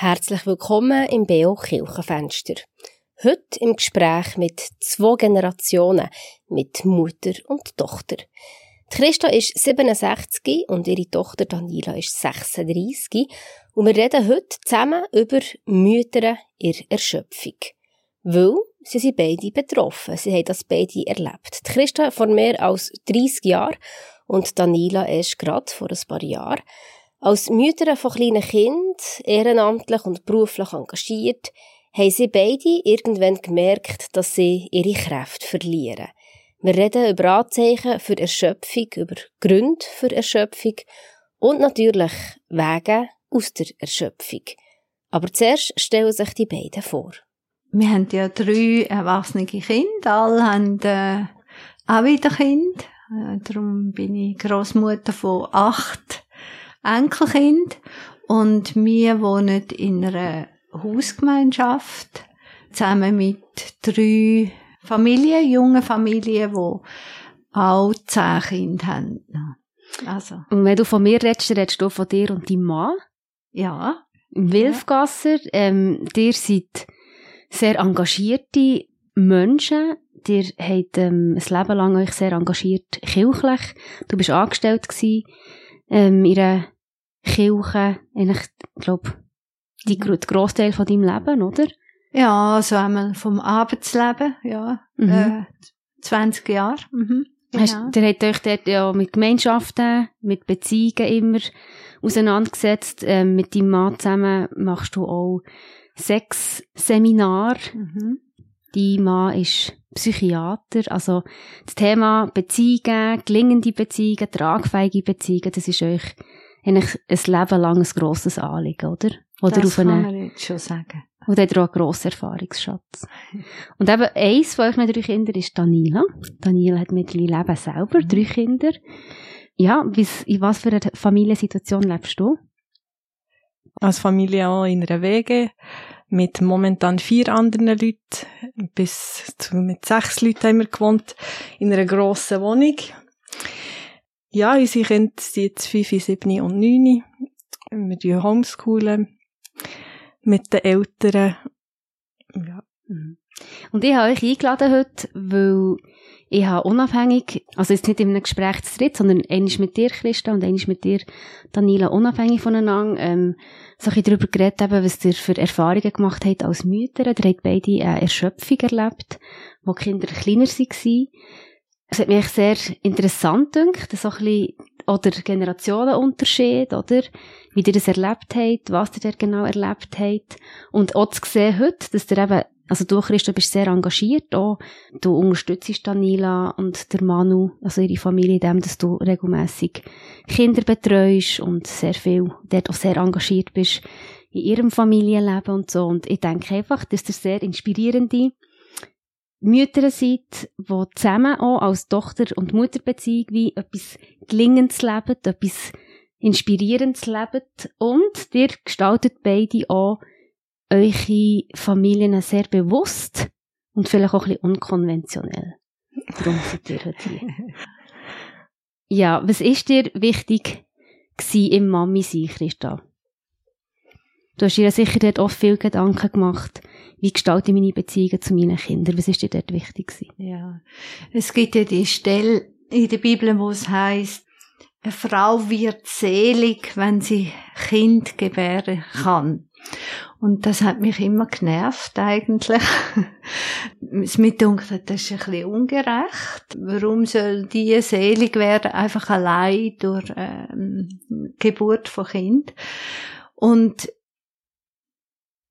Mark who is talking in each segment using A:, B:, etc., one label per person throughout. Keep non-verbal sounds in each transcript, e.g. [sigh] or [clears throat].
A: Herzlich willkommen im BO Kirchenfenster. Heute im Gespräch mit zwei Generationen, mit Mutter und Tochter. Die Christa ist 67 und ihre Tochter Daniela ist 36 und wir reden heute zusammen über Mütter ihrer Erschöpfung. Weil sie sind beide betroffen, sie haben das beide erlebt. Die Christa vor mehr als 30 Jahren und Daniela erst gerade vor ein paar Jahren. Als Mütter von kleinen Kindern, ehrenamtlich und beruflich engagiert, haben sie beide irgendwann gemerkt, dass sie ihre Kräfte verlieren. Wir reden über Anzeichen für Erschöpfung, über Gründe für Erschöpfung und natürlich Wege aus der Erschöpfung. Aber zuerst stellen sich die beiden vor.
B: Wir haben ja drei erwachsene Kinder, alle haben äh, auch wieder Kinder. Äh, darum bin ich Großmutter von acht Enkelkind und wir wohnen in einer Hausgemeinschaft zusammen mit drei Familien, jungen Familien, die auch zehn Kinder haben.
A: Also. Und wenn du von mir redest, redest du von dir und deinem Mann?
B: Ja.
A: Wilfgasser, ähm, ihr seid sehr engagierte Menschen. Ihr habt ähm, ein Leben lang euch sehr engagiert kirchlich. Du bist angestellt gewesen, ähm, in einer Kirche, eigentlich, ich glaube, die, mhm. Großteil von deinem Leben, oder?
B: Ja, also einmal vom Arbeitsleben, ja, mhm. äh, 20 Jahre. Mhm.
A: Genau. Hast, ihr habt euch dort ja mit Gemeinschaften, mit Beziehungen immer auseinandergesetzt. Ähm, mit deinem Mann zusammen machst du auch sechs Seminar. Mhm. Dein Mann ist Psychiater. Also das Thema Beziehungen, gelingende Beziehungen, tragfähige Beziehungen, das ist euch eigentlich ein Leben lang ein grosses Anliegen, oder? Oder
B: das auf kann man jetzt schon sagen.
A: Und hat auch einen grossen Erfahrungsschatz. [laughs] Und eben eins von euren drei Kindern ist Daniela. Daniela hat mittlerweile Leben selber drei Kinder. Ja, in was für einer Familiensituation lebst du?
C: Als Familie auch in einer Wege mit momentan vier anderen Leuten. Bis zu, mit sechs Leuten haben wir gewohnt in einer grossen Wohnung. Ja, unsere Kinder sind jetzt fünf, sieben und neun. Wir homeschoolen mit den Eltern. Ja.
A: Mhm. Und ich habe euch eingeladen heute, weil ich habe unabhängig, also jetzt nicht in einem Gespräch zu dritt, sondern eines mit dir, Christa, und eines mit dir, Daniela, unabhängig voneinander, ähm, so ein darüber geredet haben, was ihr für Erfahrungen gemacht habt als Mütter. Ihr habt beide eine Erschöpfung erlebt, wo die Kinder kleiner waren. Es hat mich sehr interessant gedacht, so ein bisschen, oder Generationenunterschied, oder? Wie ihr das erlebt habt, was ihr da genau erlebt habt. Und auch zu sehen heute, dass ihr eben, also du, Christa, bist sehr engagiert auch. Du unterstützt Daniela und der Manu, also ihre Familie, in dem, dass du regelmäßig Kinder betreust und sehr viel, dort auch sehr engagiert bist in ihrem Familienleben und so. Und ich denke einfach, dass das sehr inspirierende Mütter seid, die zusammen auch als Tochter- und Mutterbeziehung wie etwas Gelingendes leben, etwas Inspirierendes leben und ihr gestaltet beide auch eure Familien sehr bewusst und vielleicht auch ein bisschen unkonventionell. Darum seid ihr heute hier. [laughs] Ja, was ist dir wichtig im Mami-Sein, Christa? Du hast dir sicher dort oft viel Gedanken gemacht. Wie gestalte ich meine Beziehungen zu meinen Kindern? Was ist dir dort wichtig gewesen?
B: Ja. Es gibt ja die Stelle in der Bibel, wo es heißt, eine Frau wird selig, wenn sie Kind gebären kann. Und das hat mich immer genervt, eigentlich. [laughs] es mir gedacht, das ist ein bisschen ungerecht. Warum soll die selig werden, einfach allein durch ähm, Geburt von Kind? Und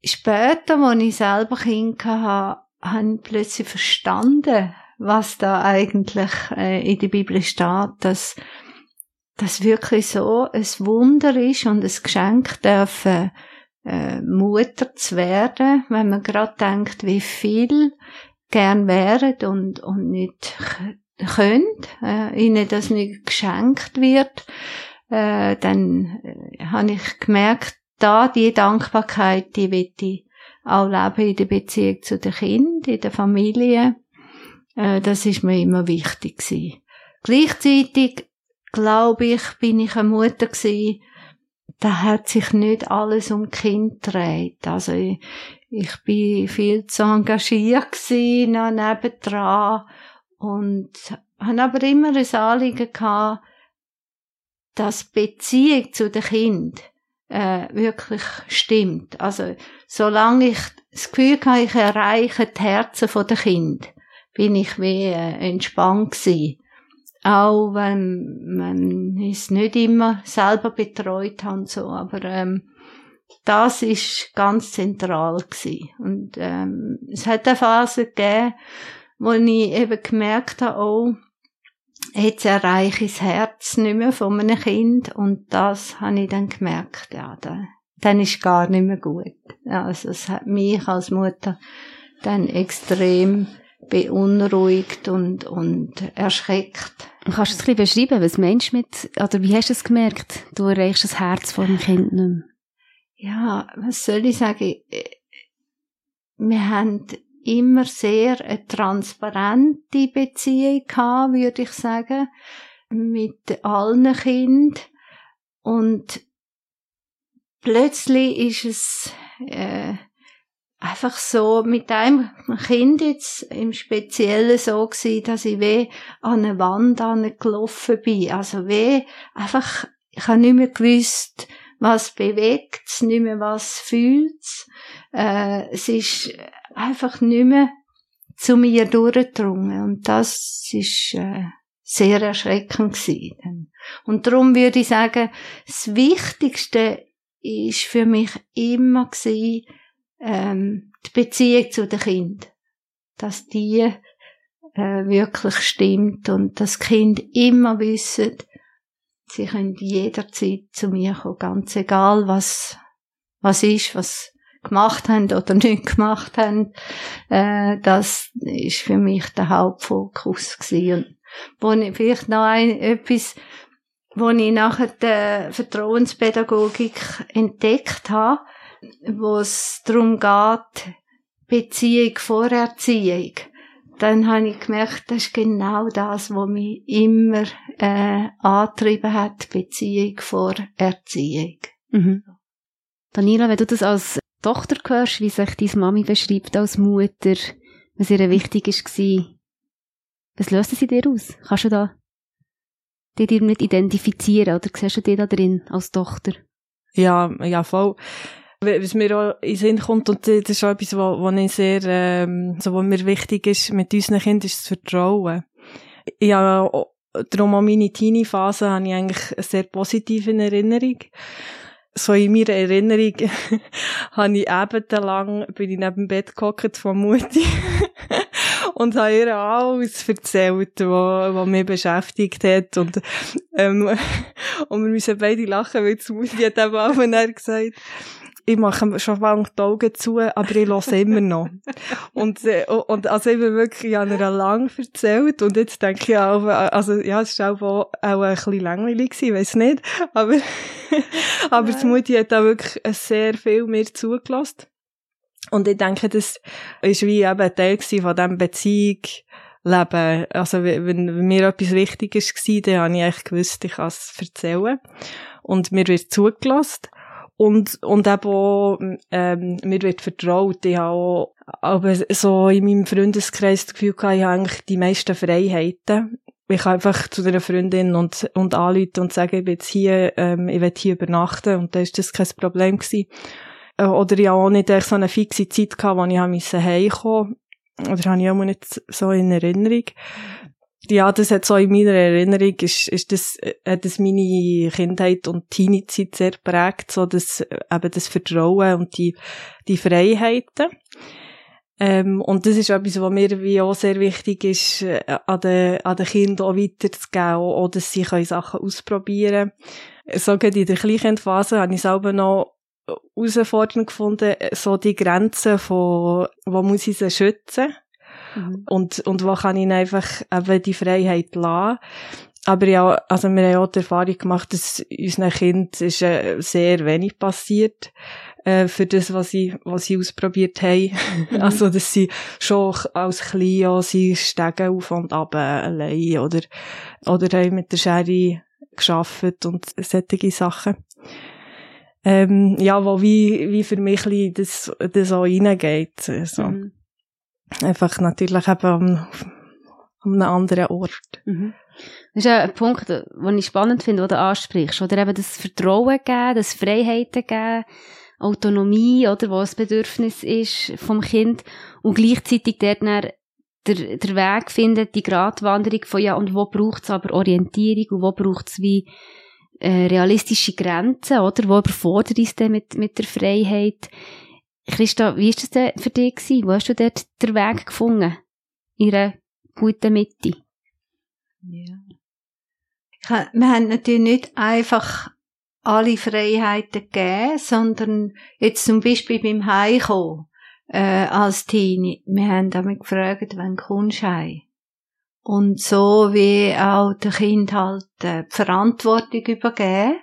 B: später, als ich selber Kind hatte, habe ich plötzlich verstanden, was da eigentlich äh, in der Bibel steht, dass das wirklich so ein Wunder ist und ein Geschenk dürfen, äh, Mutter zu werden, wenn man gerade denkt, wie viel gern wären und, und nicht könnt, äh, ihnen das nicht geschenkt wird, äh, dann äh, habe ich gemerkt, da die Dankbarkeit, die will ich auch leben in der Beziehung zu den Kindern, in der Familie. Äh, das ist mir immer wichtig gewesen. Gleichzeitig, glaube ich, bin ich eine Mutter gewesen, da hat sich nicht alles um Kind gedreht. Also ich, ich bin viel zu engagiert gewesen, noch nebendran und habe aber immer ein Anliegen gehabt, dass Beziehung zu den Kind äh, wirklich stimmt. Also solange ich das Gefühl habe, ich erreiche die Herzen der Kind, bin ich wie äh, entspannt gewesen. Auch wenn man es nicht immer selber betreut hat und so, aber ähm, das ist ganz zentral gewesen. Und ähm, es hat eine Phase gegeben, wo ich eben gemerkt habe, oh, erreiche ich das Herz nicht mehr von einem Kind und das habe ich dann gemerkt, ja, dann, dann ist gar nicht mehr gut. Also es hat mich als Mutter dann extrem beunruhigt und, und erschreckt.
A: Kannst du es ein bisschen beschreiben, was meinst du mit, oder wie hast du es gemerkt? Du erreichst das Herz von dem Kind nicht mehr.
B: Ja, was soll ich sagen? Wir haben immer sehr eine transparente Beziehung gehabt, würde ich sagen, mit allen Kindern. Und plötzlich ist es äh, einfach so mit einem Kind jetzt im Speziellen so gewesen, dass ich weh an eine Wand gelaufen bin. Also weh einfach, ich habe nicht mehr gewusst, was bewegt's, nicht mehr was fühlt's. Äh, es ist einfach nicht mehr zu mir durchgedrungen. Und das ist äh, sehr erschreckend gewesen. Und darum würde ich sagen, das Wichtigste ist für mich immer gewesen, ähm, die Beziehung zu den Kind, dass die äh, wirklich stimmt und das Kind immer wissen, sie können jederzeit zu mir kommen, ganz egal was was ist, was gemacht haben oder nicht gemacht haben, äh, das ist für mich der Hauptfokus gewesen. Wo ich vielleicht noch ein, etwas, wo ich nachher der Vertrauenspädagogik entdeckt habe, wo es darum geht, Beziehung vor Erziehung. Dann habe ich gemerkt, das ist genau das, was mich immer äh, angetrieben hat, Beziehung vor Erziehung.
A: Mhm. Daniela, wenn du das als Tochter hörst, wie sich deine Mami beschreibt als Mutter, was ihr wichtig war, was löst sie dir aus? Kannst du da die dir nicht identifizieren oder siehst du dich da drin als Tochter?
C: Ja, ja, voll. Was mir auch in den Sinn kommt, und das ist auch etwas, was, ich sehr, ähm, so, was mir wichtig ist mit unseren Kindern, ist das Vertrauen. Ja, darum auch meine Teenie-Phase habe ich eigentlich sehr positiv in Erinnerung. So in meiner Erinnerung [laughs] habe ich ebenlang, bin ich neben dem Bett gehockt von Mutti [laughs] und habe ihr alles erzählt, was, was mich beschäftigt hat. Und, ähm, [laughs] und wir müssen beide lachen, weil Mutti hat eben auch gesagt, ich mache schon lange die Augen zu, aber ich höre immer noch. und, äh, und also ich bin wirklich, ich habe ihr lang erzählt und jetzt denke ich auch, also ja, es war auch, auch ein bisschen langweilig gewesen, weiss nicht, aber, [laughs] aber die Mutti hat auch wirklich sehr viel mir zugelassen. Und ich denke, das ist wie eben ein Teil von diesem Beziehung, Leben. Also, wenn, wenn mir etwas wichtig war, dann habe ich eigentlich gewusst, ich kann es erzählen. Und mir wird zugelassen. Und, und eben auch, ähm, mir wird vertraut. Ich habe auch, aber so in meinem Freundeskreis das Gefühl gehabt, ich habe eigentlich die meisten Freiheiten. Ich kann einfach zu einer Freundin und, und anrufen und sagen, ich bin jetzt hier, ähm, ich will hier übernachten und da ist das kein Problem gewesen. Äh, oder ich habe auch nicht so eine fixe Zeit gehabt, wo ich heimkommen musste. Oder habe ich auch nicht so in Erinnerung ja, das hat so in meiner Erinnerung, ist, ist das, hat das meine Kindheit und Teenie-Zeit sehr prägt, so das, eben das Vertrauen und die, die Freiheiten. Ähm, und das ist etwas, was mir wie auch sehr wichtig ist, äh, an den, an den Kindern auch weiterzugeben, auch, dass sie können Sachen ausprobieren können. So in der Kleinkindphase habe ich selber noch herausfordernd gefunden, so die Grenzen von, wo muss ich sie schützen Mhm. Und, und wo kann ich einfach eben die Freiheit lassen. Aber ja, also wir haben auch die Erfahrung gemacht, dass unseren Kind ist äh, sehr wenig passiert äh, für das, was sie, was sie ausprobiert haben. Mhm. [laughs] Also, dass sie schon als klein sie steigen auf und ab äh, allein oder, oder haben mit der Schere geschafft und solche Sachen. ähm, ja, wo wie, wie für mich das, das auch reingeht. Also, mhm. Einfach natürlich eben am, an einem anderen Ort.
A: Mhm. Das ist ein Punkt, den ich spannend finde, den du ansprichst. Oder eben das Vertrauen geben, das Freiheiten geben, Autonomie, oder, was das Bedürfnis ist vom Kind und gleichzeitig dort dann der, der Weg finden, die Gratwanderung von ja, und wo braucht es aber Orientierung und wo braucht es wie äh, realistische Grenzen, oder? Wo überfordert es denn mit, mit der Freiheit? Christa, wie ist das für dich? Wo hast du dort den Weg gefunden? In einer guten Mitte?
B: Ja. Wir haben natürlich nicht einfach alle Freiheiten gegeben, sondern jetzt zum Beispiel beim Heimkommen äh, als Teenie. Wir haben damit gefragt, wann kommst du heim? Und so wie auch der Kind halt äh, die Verantwortung übergeben.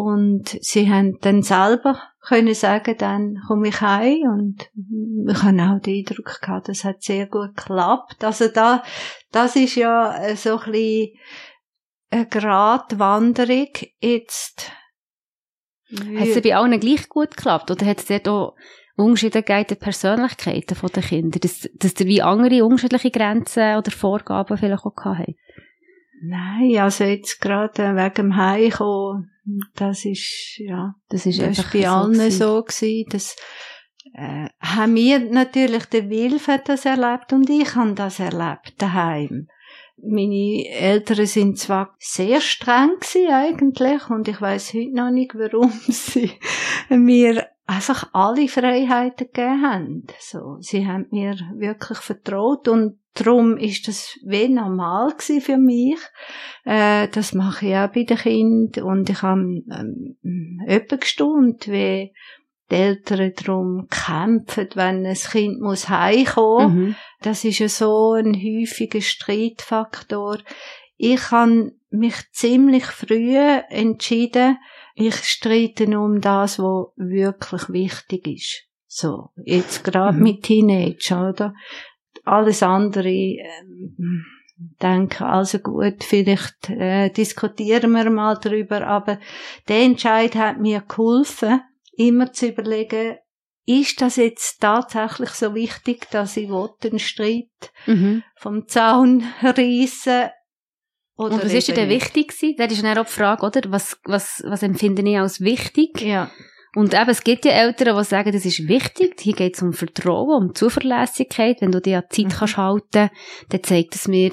B: Und sie haben dann selber können sagen, dann komme ich heim und wir haben auch den Eindruck gehabt, das hat sehr gut geklappt. Also da, das ist ja äh, so ein bisschen eine Gratwanderung jetzt.
A: Hat es bei allen gleich gut geklappt? Oder hat es dort auch Unterschiede gegeben der Persönlichkeiten der Kinder? Dass, dass ihr wie andere unterschiedliche Grenzen oder Vorgaben vielleicht auch gehabt
B: Nein, also jetzt gerade wegen dem Heimkommen, das ist, ja, das ist, das ist bei allen so, so gewesen, dass, äh, haben wir natürlich, der Wilf hat das erlebt und ich habe das erlebt daheim. Meine Eltern sind zwar sehr streng gewesen eigentlich und ich weiß heute noch nicht, warum [laughs] sie mir einfach alle Freiheiten gegeben haben. So, sie haben mir wirklich vertraut und darum ist das wie normal für mich. Äh, das mache ich auch bei den Kindern und ich habe ähm, öppe gestaunt, wie die Eltern darum kämpfen, wenn ein Kind muss heimkommen. Mhm. Das ist ja so ein häufiger Streitfaktor. Ich habe mich ziemlich früh entschieden, ich streite um das, was wirklich wichtig ist. So, jetzt gerade mhm. mit Teenager, oder? Alles andere, ähm, denke, also gut, vielleicht äh, diskutieren wir mal drüber, aber der Entscheid hat mir geholfen, immer zu überlegen, ist das jetzt tatsächlich so wichtig, dass ich einen Streit mhm. vom Zaun reissen
A: oder und was ist denn wichtig gewesen? Das ist dann auch die Frage, oder? Was, was, was empfinde ich als wichtig?
B: Ja.
A: Und eben, es gibt ja Eltern, die sagen, das ist wichtig. Hier geht es um Vertrauen, um Zuverlässigkeit. Wenn du dir an die Zeit mhm. kannst halten, dann zeigt es mir,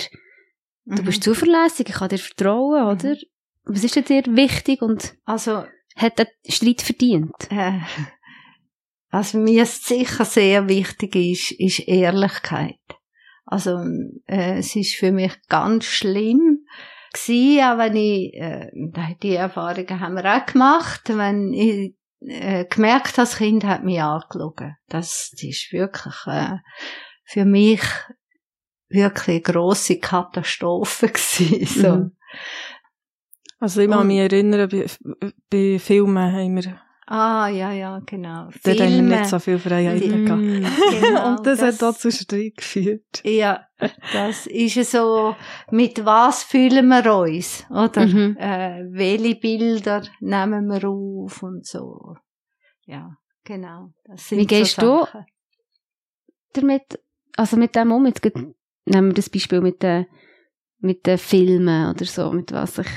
A: du mhm. bist zuverlässig, ich kann dir vertrauen, mhm. oder? Was ist dir wichtig und
B: also,
A: hat der Streit verdient?
B: Äh, also mir sicher sehr wichtig ist, ist Ehrlichkeit. Also äh, es ist für mich ganz schlimm gewesen, auch wenn ich, äh, die Erfahrungen haben wir auch gemacht, wenn ich äh, gemerkt das Kind hat mich angelogen. Das, das ist wirklich äh, für mich wirklich grosse Katastrophe [laughs] gewesen. So. Mhm.
C: Also ich kann mich erinnern, bei, bei Filmen haben wir
B: Ah, ja, ja, genau.
C: Dort haben wir nicht so viel Freiheiten gehabt. Mm, [laughs] genau, und das, das, hat auch zu Streit geführt.
B: Ja, das ist so, mit was fühlen wir uns, oder? Mhm. Äh, welche Bilder nehmen wir auf und so. Ja, genau.
A: Wie gehst so du damit, also mit dem um? Jetzt nehmen wir das Beispiel mit den, mit den Filmen oder so, mit was sich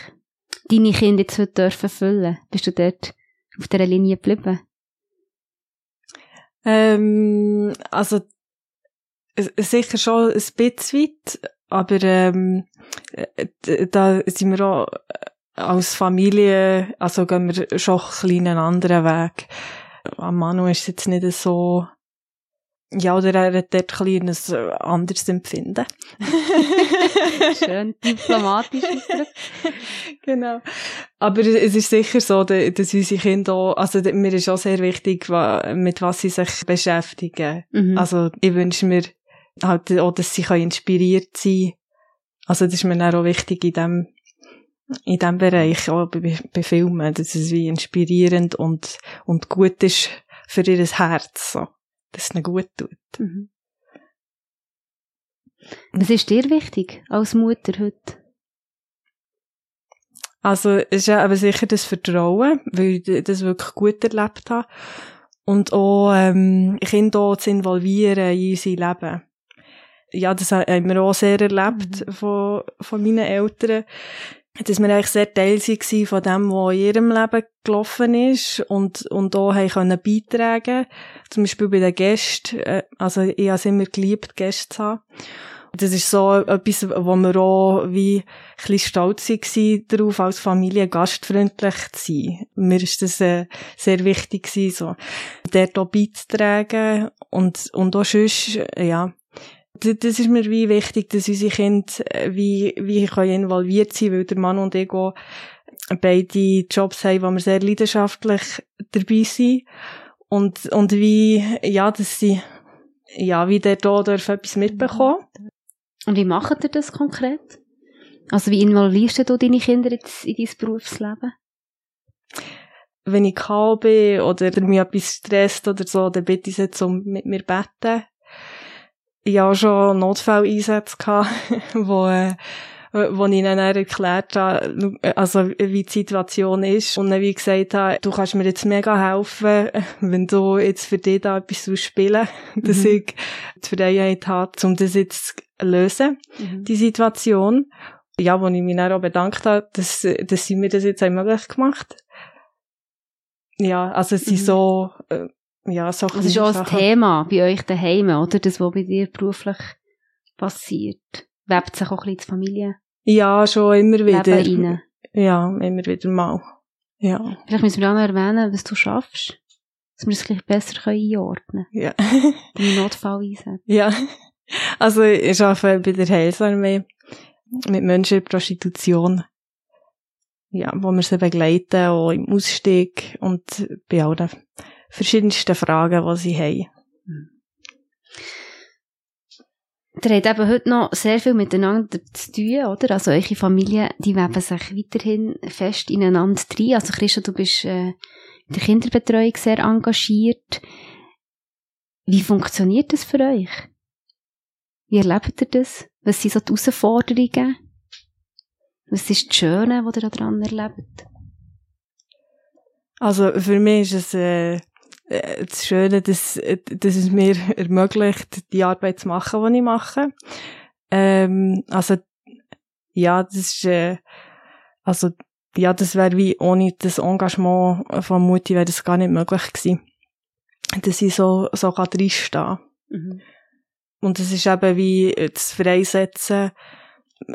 A: deine Kinder jetzt heute dürfen füllen. Bist du dort auf dieser Linie geblieben?
C: Ähm, also sicher schon ein bisschen weit, aber ähm, da sind wir auch als Familie, also gehen wir schon einen anderen Weg. Am Manu ist es jetzt nicht so ja, oder er hat dort ein kleines äh, anderes Empfinden. [laughs]
A: Schön [laughs] diplomatisch
C: Genau. Aber es ist sicher so, dass unsere Kinder auch, also mir ist auch sehr wichtig, mit was sie sich beschäftigen. Mhm. Also ich wünsche mir halt auch, dass sie inspiriert sein Also das ist mir auch wichtig in dem, in dem Bereich, auch bei, bei Filmen, dass es wie inspirierend und, und gut ist für ihr Herz. So dass es ihnen gut tut. Mhm.
A: Was ist dir wichtig als Mutter heute?
C: Also, es ist ja aber sicher das Vertrauen, weil ich das wirklich gut erlebt habe. Und auch, ähm, Kinder auch zu involvieren in unser Leben. Ja, das haben wir auch sehr erlebt mhm. von, von meinen Eltern dass wir eigentlich sehr Teil waren von dem, was in ihrem Leben gelaufen ist und, und auch können beitragen Zum Beispiel bei den Gästen. Äh, also, ich habe es immer geliebt, Gäste zu haben. Das ist so etwas, wo wir auch wie ein bisschen stolz waren darauf, als Familie gastfreundlich zu sein. Mir ist das äh, sehr wichtig gewesen, so, dort auch beizutragen und, und auch sonst, ja, das ist mir wie wichtig, dass unsere Kinder äh, wie, wie können involviert sein, weil der Mann und ich auch beide Jobs haben, wo wir sehr leidenschaftlich dabei sind. Und, und wie, ja, dass sie, ja, wie der da dürfen etwas mitbekommen.
A: Und wie macht ihr das konkret? Also wie involvierst du deine Kinder jetzt in dein Berufsleben?
C: Wenn ich kalt bin oder mich etwas stresst oder so, dann bitte ich sie zum mit mir beten ja schon Notfalleinsätze gehabt, [laughs] wo, äh, wo ich ihnen dann erklärt habe, also wie die Situation ist und dann wie gesagt habe, du kannst mir jetzt mega helfen, [laughs] wenn du jetzt für dich da etwas spielen dass mhm. ich die Freiheit habe, um das jetzt zu lösen, mhm. die Situation. Ja, wo ich mich dann auch bedankt habe, dass, dass sie mir das jetzt auch möglich gemacht ja, also es sind mhm. so, äh, ja, so
A: Das ist auch ein Thema bei euch daheim, oder? Das, was bei dir beruflich passiert. Webt sich auch ein bisschen die Familie?
C: Ja, schon immer wieder. Rein. Ja, immer wieder mal. Ja.
A: Vielleicht müssen wir auch noch erwähnen, was du schaffst. Dass wir es gleich besser einordnen können.
C: Ja. [laughs]
A: Deine Notfalleinsätze.
C: Ja. Also, ich arbeite bei der Heilsarmee mit Menschen in Prostitution. Ja, wo wir sie begleiten, auch im Ausstieg und bei allen verschiedensten Fragen, die sie haben.
A: Ihr habt eben heute noch sehr viel miteinander zu tun, oder? Also eure Familie, die weben sich weiterhin fest ineinander rein. Also Christa, du bist äh, in der Kinderbetreuung sehr engagiert. Wie funktioniert das für euch? Wie erlebt ihr das? Was sind so die Herausforderungen? Was ist das Schöne, was ihr daran erlebt?
C: Also für mich ist es äh, das Schöne, dass, äh, dass es mir [laughs] ermöglicht, die Arbeit zu machen, die ich mache. Ähm, also, ja, das ist, äh, also, ja, das wäre wie ohne das Engagement von Mutti wäre das gar nicht möglich gewesen. Dass ich so, so kann drinstehen. Mhm. Und es ist eben wie das Freisetzen,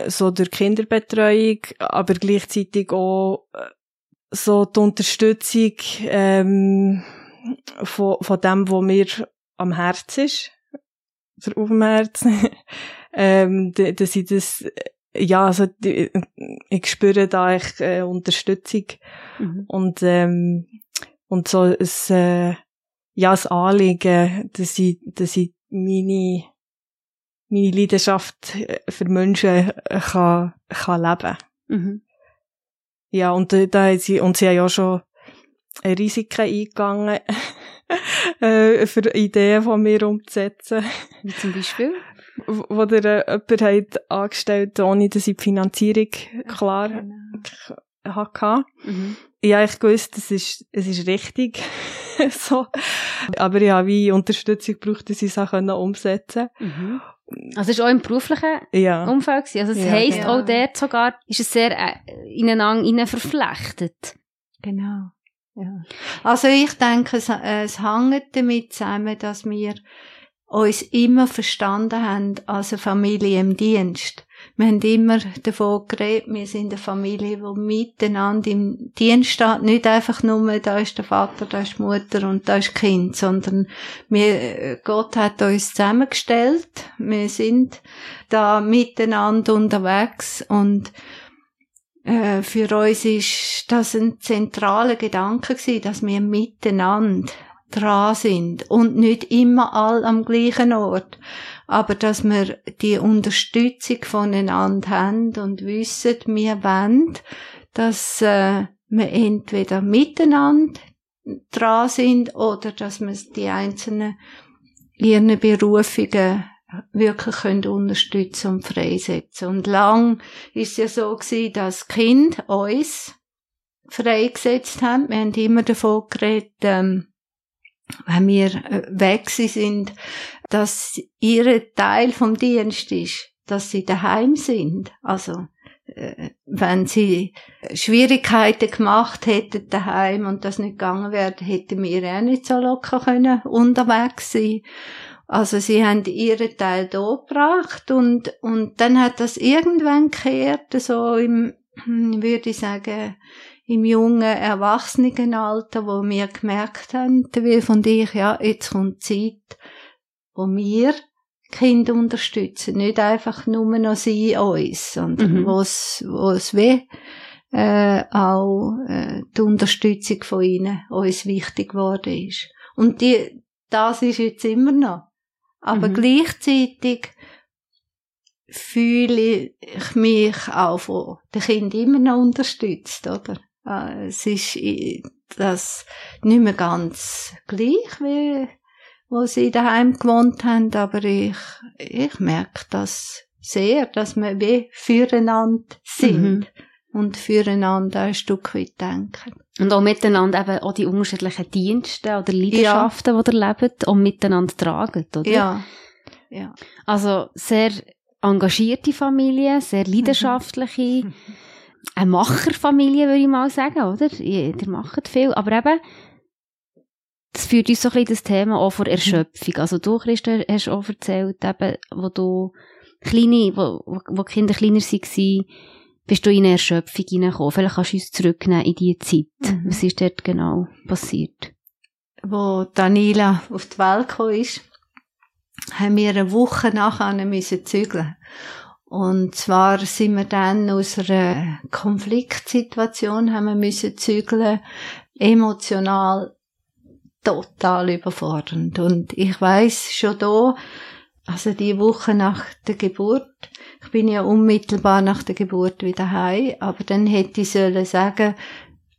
C: so durch Kinderbetreuung, aber gleichzeitig auch äh, so die Unterstützung, ähm, von, von dem, was mir am Herz ist, oder auf dem Herz, [laughs] ähm, dass ich das, ja, also, die, ich spüre da echt äh, Unterstützung mhm. und, ähm, und so ein, äh, ja, das Anliegen, dass ich, dass ich meine, meine Leidenschaft für Menschen kann, kann leben. Mhm. Ja, und da, da sie, und sie haben ja schon Risiken eingegangen, [laughs] äh, für Ideen von mir umzusetzen.
A: Wie zum Beispiel?
C: Wo der äh, jemand hat angestellt, ohne dass ich die Finanzierung klar genau. hatte. Mhm. Ja, ich gewusst, es ist, es ist richtig. [laughs] so. Aber ich habe wie Unterstützung gebraucht, dass ich es auch umsetzen konnte. Mhm.
A: Also es war auch im beruflichen ja. Umfeld. Gewesen. Also es ja, heisst, ja. auch dort sogar ist es sehr äh, ineinander verflechtet.
B: Genau. Also ich denke, es, es hängt damit zusammen, dass wir uns immer verstanden haben als eine Familie im Dienst. Wir haben immer davon geredet, wir sind eine Familie, die miteinander im Dienst steht. Nicht einfach nur, da ist der Vater, da ist die Mutter und da ist das Kind, sondern wir, Gott hat uns zusammengestellt. Wir sind da miteinander unterwegs und äh, für uns ist das ein zentraler Gedanke gewesen, dass wir miteinander dran sind und nicht immer all am gleichen Ort, aber dass wir die Unterstützung voneinander haben und wissen, wir wollen, dass äh, wir entweder miteinander dran sind oder dass wir die einzelnen ihren Berufungen wirklich können unterstützen und freisetzen. Und lang ist ja so gewesen, dass Kind uns freigesetzt haben. Wir haben immer davon geredet, ähm, wenn wir äh, weg sind, dass ihre Teil vom Dienst ist, dass sie daheim sind. Also äh, wenn sie Schwierigkeiten gemacht hätten daheim und das nicht gegangen wäre, hätten wir auch nicht so locker können unterwegs sein. Also sie haben ihren Teil da gebracht und, und dann hat das irgendwann gekehrt, so im, [clears throat] würde ich sagen, im jungen Erwachsenenalter, wo wir gemerkt haben, will von dir, ja, jetzt kommt Zeit, wo wir Kinder unterstützen, nicht einfach nur noch sie uns, sondern mhm. wo es, wo es weh, äh, auch äh, die Unterstützung von ihnen uns wichtig geworden ist. Und die, das ist jetzt immer noch. Aber mhm. gleichzeitig fühle ich mich auch von den Kindern immer noch unterstützt, oder? Äh, es ist das nicht mehr ganz gleich, wie wo sie daheim gewohnt haben, aber ich, ich merke das sehr, dass wir wie füreinander sind. Mhm. Und füreinander ein Stück weit denken.
A: Und auch miteinander eben auch die unterschiedlichen Dienste oder Leidenschaften, ja. die ihr lebt, auch miteinander tragen, oder?
B: Ja. ja.
A: Also sehr engagierte Familie, sehr leidenschaftliche, [laughs] eine Macherfamilie, würde ich mal sagen, oder? Ihr macht viel, aber eben, das führt uns so ein bisschen das Thema auch vor Erschöpfung. Also du, Christa, hast auch erzählt, eben, wo du kleine, wo, wo die Kinder kleiner waren, bist du in eine Erschöpfung hineingekommen. Vielleicht kannst du uns zurücknehmen in diese Zeit. Mhm. Was ist dort genau passiert?
B: Wo Daniela auf die Welt gekommen ist, haben wir eine Woche nachher müssen zügeln. Und zwar sind wir dann aus einer Konfliktsituation haben wir müssen zügeln, emotional total überfordernd. Und ich weiß schon da, also die Woche nach der Geburt, ich bin ja unmittelbar nach der Geburt wieder heim, aber dann hätte ich sollen sagen,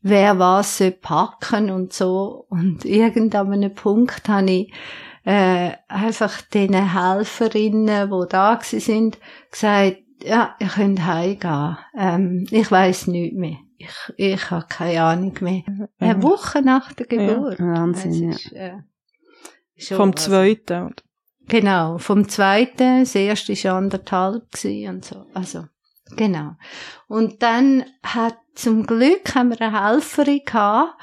B: wer was soll packen und so. Und irgendeinem Punkt habe ich äh, einfach den Helferinnen, die da sind, gesagt, ja, ihr könnt heimgehen. Ähm, ich weiß nichts mehr. Ich, ich habe keine Ahnung mehr. Mhm. Eine Woche nach der Geburt.
A: Ja, Wahnsinn,
B: ist,
C: ja. Äh, vom zweiten.
B: Genau, vom zweiten. Das erste war anderthalb und so. Also, genau. Und dann hat, zum Glück haben wir eine Helferin gehabt,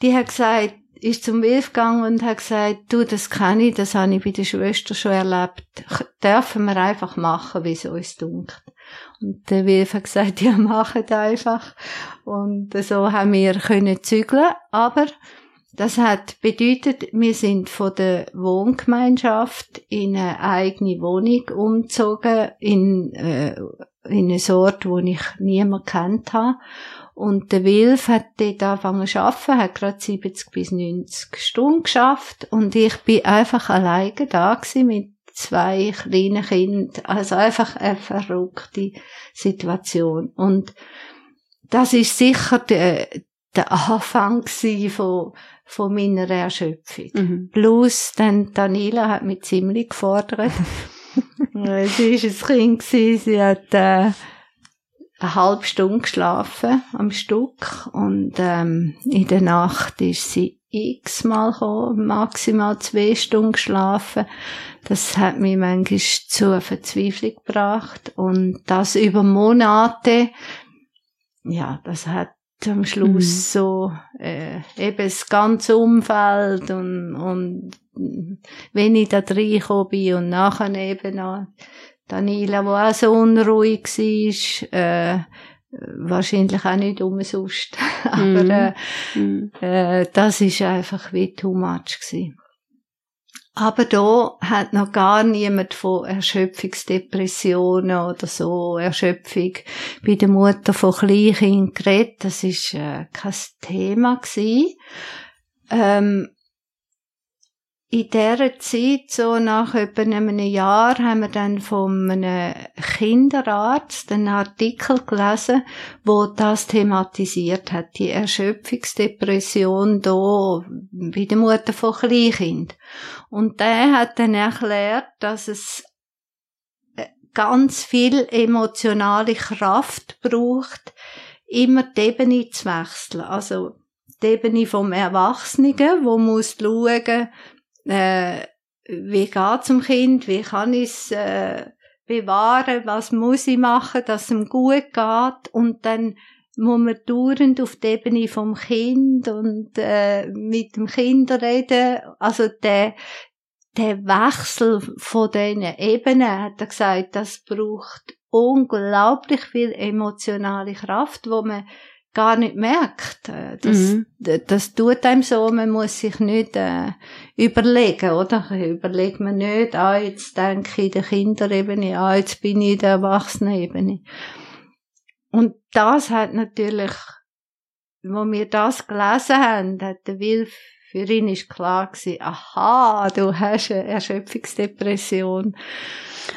B: die hat gesagt, ist zum Wilf gegangen und hat gesagt, du, das kenne ich, das habe ich bei der Schwester schon erlebt. Dürfen wir einfach machen, wie es uns dunkelt. Und der Wilf hat gesagt, [laughs] ja, machet einfach. Und so haben wir können zügeln. Aber das hat bedeutet, wir sind von der Wohngemeinschaft in eine eigene Wohnung umgezogen, in, äh, in einen Ort, wo ich niemand kennt habe. Und der Wilf hat dort angefangen zu arbeiten, hat gerade 70 bis 90 Stunden geschafft und ich bin einfach alleine da gewesen mit zwei kleinen Kindern. Also einfach eine verrückte Situation. Und das ist sicher der, der Anfang von, von meiner Erschöpfung. Mhm. Plus, dann Daniela hat mich ziemlich gefordert. [laughs] sie ist ein Kind gewesen, sie hat, äh, eine halbe Stunde geschlafen am Stück und ähm, in der Nacht ist sie x-mal gekommen, maximal zwei Stunden geschlafen. Das hat mich manchmal zur Verzweiflung gebracht und das über Monate. Ja, das hat am Schluss mhm. so äh, eben das ganze Umfeld und, und wenn ich da reingekommen bin und nachher eben noch Daniela, die auch so unruhig war, äh, wahrscheinlich auch nicht umsonst. [laughs] Aber mhm. äh, mm. äh, das ist einfach wie too much gewesen. Aber da hat noch gar niemand von Erschöpfungsdepressionen oder so Erschöpfung bei der Mutter von Kleinkindern geredet. Das ist äh, kein Thema gewesen. Ähm, in dieser Zeit, so nach etwa einem Jahr, haben wir dann von einem Kinderarzt einen Artikel gelesen, wo das thematisiert hat, die Erschöpfungsdepression da bei der Mutter von Kleinkind. Und der hat dann erklärt, dass es ganz viel emotionale Kraft braucht, immer die Ebene zu wechseln. Also die Ebene vom Erwachsenen, wo muss schauen, äh, wie geht's dem Kind, wie kann ich es äh, bewahren, was muss ich machen, dass es ihm gut geht? Und dann muss man dauernd auf die Ebene vom Kind und äh, mit dem Kind reden. Also der, der Wechsel von diesen Ebenen, hat er gesagt, das braucht unglaublich viel emotionale Kraft, wo man gar nicht merkt. Äh, das, mhm. das tut einem so, man muss sich nicht äh, überlegen, oder? Überlegt man nicht, ah, jetzt denke ich in der Kinderebene, ah, jetzt bin ich in der Erwachsenenebene. Und das hat natürlich, wo wir das gelesen haben, hat der Wilf, für ihn ist klar gewesen, aha, du hast eine Erschöpfungsdepression.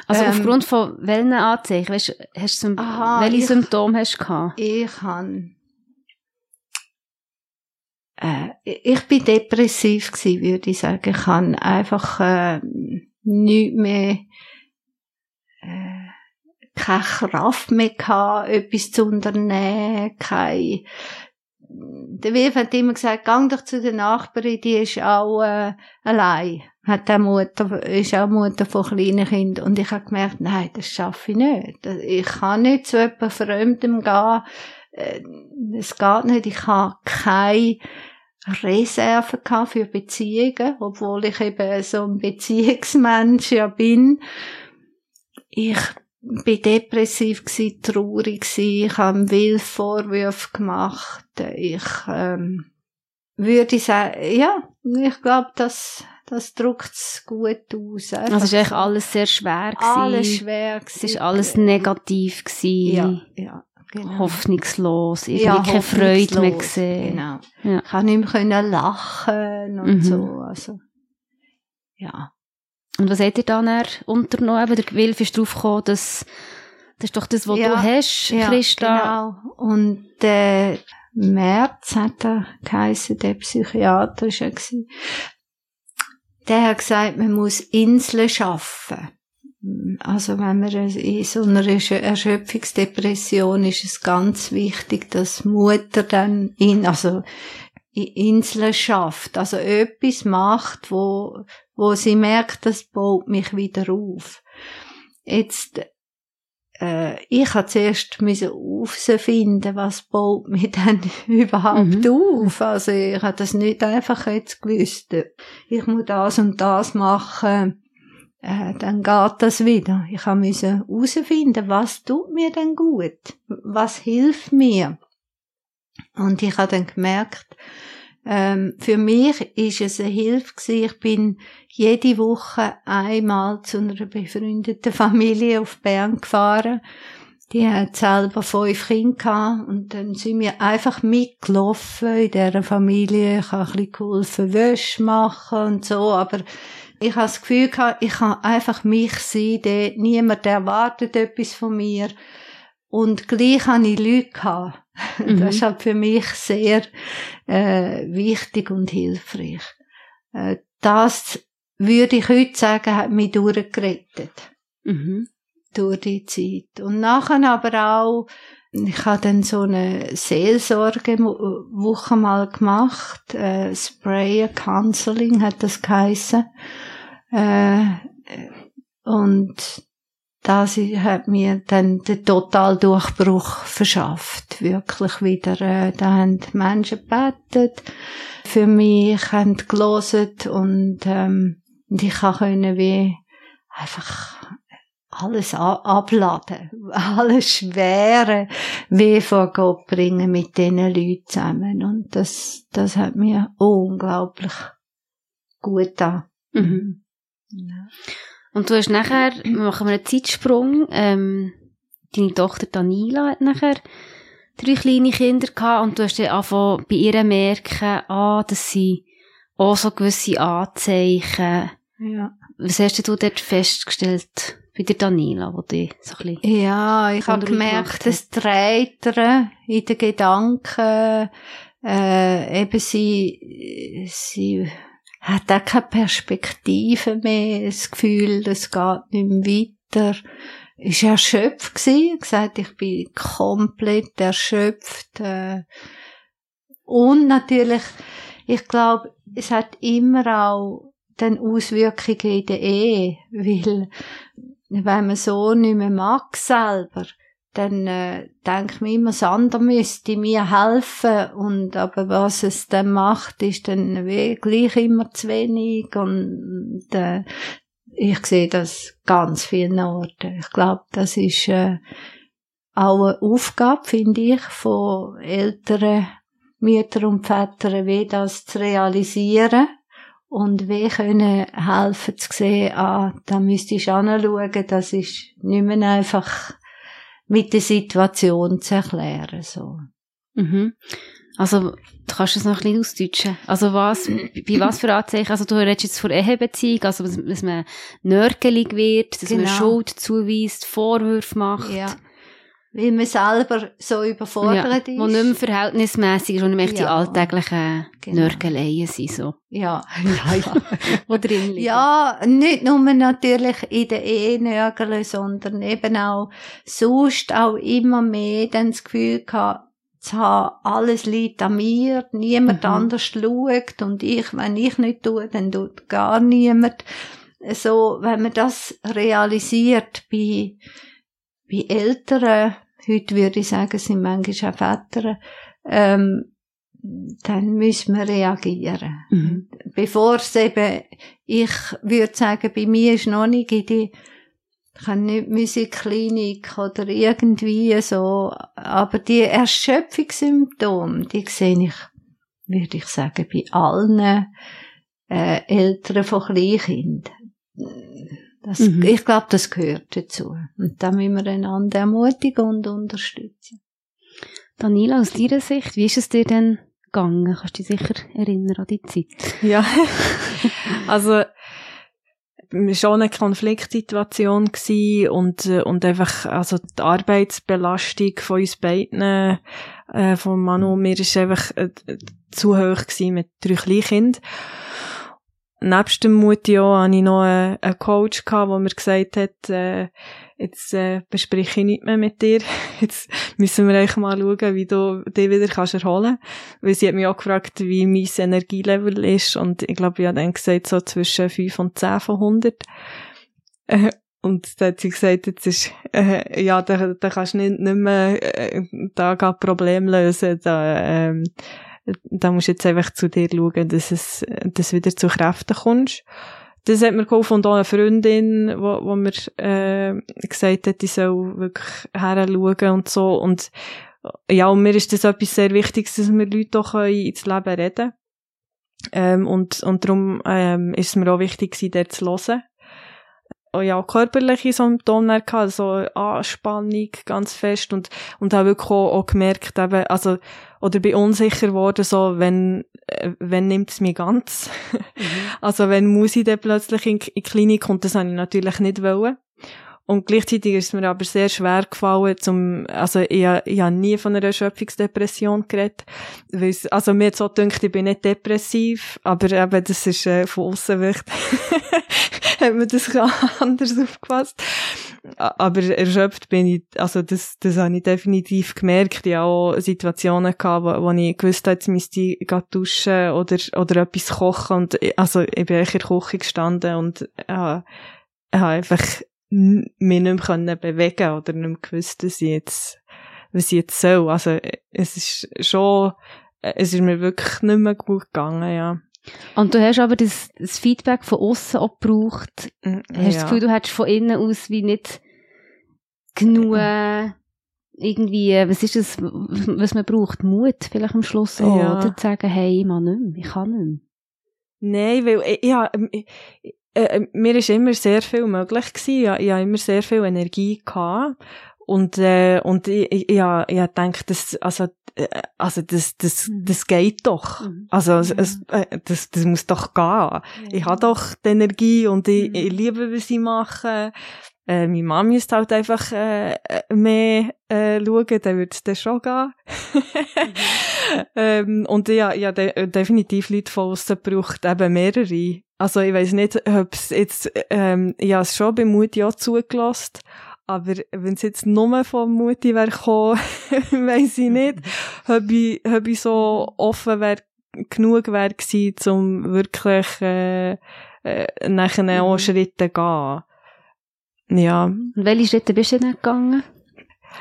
A: Also ähm, aufgrund von welchen Anzeichen, weißt, hast du, aha, welche ich, Symptome hast du gehabt?
B: Ich habe äh, ich bin depressiv gewesen, würde ich sagen. Ich habe einfach äh, nicht mehr äh, keine Kraft mehr gehabt, etwas zu unternehmen, keine der Wilf hat immer gesagt, gang doch zu der Nachbarin, die ist auch äh, allein. Hat auch Mutter, ist auch Mutter von kleinen Kindern. Und ich habe gemerkt, nein, das schaffe ich nicht. Ich kann nicht zu jemandem Fremdem gehen. Äh, es geht nicht. Ich habe keine Reserve für Beziehungen, obwohl ich eben so ein Beziehungsmensch ja bin. Ich bin depressiv gsi, traurig gsi, ich habe wild Vorwürfe gemacht. Ich ähm, würde sagen, ja, ich glaube, das das drückt's gut aus.
A: Einfach also ist eigentlich alles sehr schwer
B: gewesen. Alles schwer gewesen.
A: Es ist alles negativ gewesen.
B: Ja, ja. Genau.
A: Hoffnungslos, irgendwie ja, keine Freude mehr gesehen.
B: Genau. Ja. Ich konnte nicht mehr lachen und mhm. so, also. Ja.
A: Und was hat ihr dann unternommen? Der Wilf ist drauf gekommen, dass das ist doch das, was ja, du hast, ja, Christa.
B: Genau. Und der März hat er geheissen, der Psychiater war Der hat gesagt, man muss Inseln schaffen. Also wenn man in so einer Erschöpfungsdepression ist es ganz wichtig, dass Mutter dann in, also Inseln schafft, also etwas macht, wo, wo sie merkt, das baut mich wieder auf. Jetzt, äh, ich habe zuerst müssen herausfinden, was baut mich [laughs] dann überhaupt mhm. auf. Also ich habe das nicht einfach jetzt gewusst. Ich muss das und das machen, äh, dann geht das wieder. Ich habe müssen herausfinden, was tut mir denn gut? Was hilft mir? Und ich habe dann gemerkt, ähm, für mich ist es eine Hilfe gewesen. Ich bin jede Woche einmal zu einer befreundeten Familie auf Bern gefahren. Die hat selber fünf Kinder gehabt und dann sind wir einfach mitgelaufen in dieser Familie. Ich habe ein bisschen geholfen, Wäsche machen und so, aber ich habe das Gefühl gehabt, ich kann einfach mich sein, dort. niemand erwartet etwas von mir. Und gleich habe ich Leute gehabt. [laughs] Mhm. Das ist halt für mich sehr äh, wichtig und hilfreich. Äh, das würde ich heute sagen, hat mich durchgerettet. Mhm. Durch die Zeit. Und nachher aber auch, ich habe dann so eine Seelsorgewoche mal gemacht, äh, Sprayer Counseling hat das geheißen. Äh, und das hat mir dann den Totaldurchbruch verschafft. Wirklich wieder, äh, da haben Menschen gebetet für mich, haben gelesen und, ähm, und ich konnte wie einfach alles abladen, [laughs] alles Schwere wie vor Gott bringen mit diesen Leuten zusammen. Und das, das hat mir unglaublich gut getan. Mhm.
A: Ja. Und du hast nachher, machen wir einen Zeitsprung, ähm, deine Tochter Danila hat nachher drei kleine Kinder gehabt und du hast dann angefangen bei ihr merken, ah, dass sie auch so gewisse Anzeichen. Ja. Was hast du dort festgestellt bei der Danila, wo die so ein
B: bisschen Ja, ich habe gemerkt, das Treitern in den Gedanken, äh, eben sie, sie hat auch keine Perspektive mehr, das Gefühl, es geht nicht mehr weiter. ist erschöpft gewesen, gesagt, ich bin komplett erschöpft, äh, und natürlich, ich glaube, es hat immer auch dann Auswirkungen in der Ehe, weil wenn man so nicht mehr mag selber, dann äh, denkt man immer, das andere müsste mir helfen. Und aber was es dann macht, ist dann gleich immer zu wenig. Und äh, ich sehe das ganz vielen Orten. Ich glaube, das ist äh, auch eine Aufgabe, finde ich, von älteren Mütter und Väter, wie das zu realisieren und wie können helfen zu sehen, ah, da müsste ich anschauen, das ist nicht mehr einfach mit der Situation zu erklären, so.
A: Mhm. Also, du kannst es noch ein bisschen ausdeutschen. Also was, bei was für Anzeichen? Also du redest jetzt von Ehebeziehung, also dass man nörgelig wird, dass genau. man Schuld zuweist, Vorwürfe macht.
B: Ja weil man selber so überfordert
A: ja,
B: ist.
A: Wo nicht mehr verhältnismässig ist und nicht ja. die alltäglichen genau. Nörgeleien sind so.
B: Ja, [laughs] ja, ja. [laughs]
A: wo drin liegen.
B: Ja, nicht nur natürlich in der Ehe nörgeln, sondern eben auch sonst auch immer mehr dann das Gefühl gehabt, zu haben, alles liegt an mir, niemand mhm. anders schaut und ich, wenn ich nicht tue, dann tut gar niemand. So, wenn man das realisiert bei, bei Älteren, heute würde ich sagen, sind manchmal auch Väter, ähm, dann müssen wir reagieren. Mhm. Bevor es eben, ich würde sagen, bei mir ist noch nicht in die, ich habe nicht Musikklinik oder irgendwie so, aber die Erschöpfungssymptome, die sehe ich, würde ich sagen, bei allen äh, Eltern von Kleinkindern. Das, mhm. Ich glaube, das gehört dazu. Und da müssen wir einander ermutigen und unterstützen.
A: Daniela, aus deiner Sicht, wie ist es dir denn gegangen? Kannst du dich sicher erinnern an die Zeit?
C: Ja, [laughs] also schon eine Konfliktsituation gsi und und einfach also die Arbeitsbelastung von uns beiden äh, von Manu und mir ist einfach äh, zu hoch gsi mit drei Kleinkindern nebst dem Mutti auch hatte ich noch einen, Coach, gehabt, der mir gesagt hat, äh, jetzt äh, bespreche ich nicht mehr mit dir. [laughs] Jetzt müssen wir eigentlich mal schauen, wie du dich wieder kannst erholen kannst. Weil sie hat mich auch gefragt, wie mein Energielevel ist. Und ich glaube, ich habe dann gesagt, so zwischen 5 und 10 von 100. Äh, und da hat sie gesagt, jetzt ist, äh, ja, da, da kannst du nicht, nicht mehr äh, da Problem lösen. Da, ähm, da musst du jetzt einfach zu dir schauen, dass es, dass du wieder zu Kräften kommst. Das hat mir geholfen und auch eine Freundin, wo, wo mir, äh, gesagt hat, ich soll wirklich her schauen und so. Und, ja, und mir ist das etwas sehr Wichtiges, dass wir Leute auch ins Leben reden ähm, und, und darum ähm, ist es mir auch wichtig, sie dort zu hören auch ja, körperliche Symptome gehabt, also Anspannung ganz fest und, und habe wirklich auch, auch gemerkt, eben, also, oder bin unsicher geworden, so, wenn, äh, wenn nimmt es mich ganz? Mhm. [laughs] also, wenn muss ich dann plötzlich in, in die Klinik und das habe ich natürlich nicht wollen. Und gleichzeitig ist es mir aber sehr schwer gefallen, zum, also ich, ich habe nie von einer Erschöpfungsdepression geredet. Weil also mir hat so gedacht, ich bin nicht depressiv, aber eben, das ist äh, von außen wichtig. [laughs] hat man das [laughs] anders aufgefasst. Aber erschöpft bin ich, also das, das habe ich definitiv gemerkt. Ich hatte auch Situationen gehabt, wo, wo ich gewusst habe, jetzt müsste ich duschen oder, oder etwas kochen und, also ich bin in der Küche gestanden und, äh, ich habe einfach mich nicht mehr können bewegen oder nicht mehr gewusst, dass ich jetzt, was ich jetzt soll. Also, es ist schon, es ist mir wirklich nicht mehr gut gegangen, ja.
A: Und du hast aber das, das Feedback von außen auch gebraucht. Mm, hast ja. das Gefühl, du hättest von innen aus wie nicht genug irgendwie, was ist das, was man braucht? Mut vielleicht am Schluss auch, ja. oder? Zu sagen, hey, ich kann nicht mehr, ich kann nicht mehr.
C: Nein, weil, ja, ich, äh, äh, mir ist immer sehr viel möglich gewesen. Ja, ich habe immer sehr viel Energie gehabt. Und, äh, und ich, ich, ich, ich denke, das, also, äh, also, das, das, mhm. das geht doch. Mhm. Also, es, es, äh, das, das muss doch gehen. Ja. Ich habe doch die Energie und ich, mhm. ich liebe, was ich mache. Äh, meine Mama müsste halt einfach äh, mehr äh, schauen, dann würde es dann schon gehen. mhm. [laughs] ähm, und ja, ja de definitiv Leute von außen braucht eben mehrere. Also ich weiß nicht, ob es jetzt, ähm, ich habe es schon bei Mutti auch zugelassen, Aber wenn es jetzt nur von Mutti wäre gekommen, [laughs] weiss ich nicht, ob ich, ob ich so offen wäre, genug wäre gewesen, um wirklich äh, äh, nachher mhm. auch Schritte gehen. Ja.
A: Und welche Schritte bist du denn gegangen?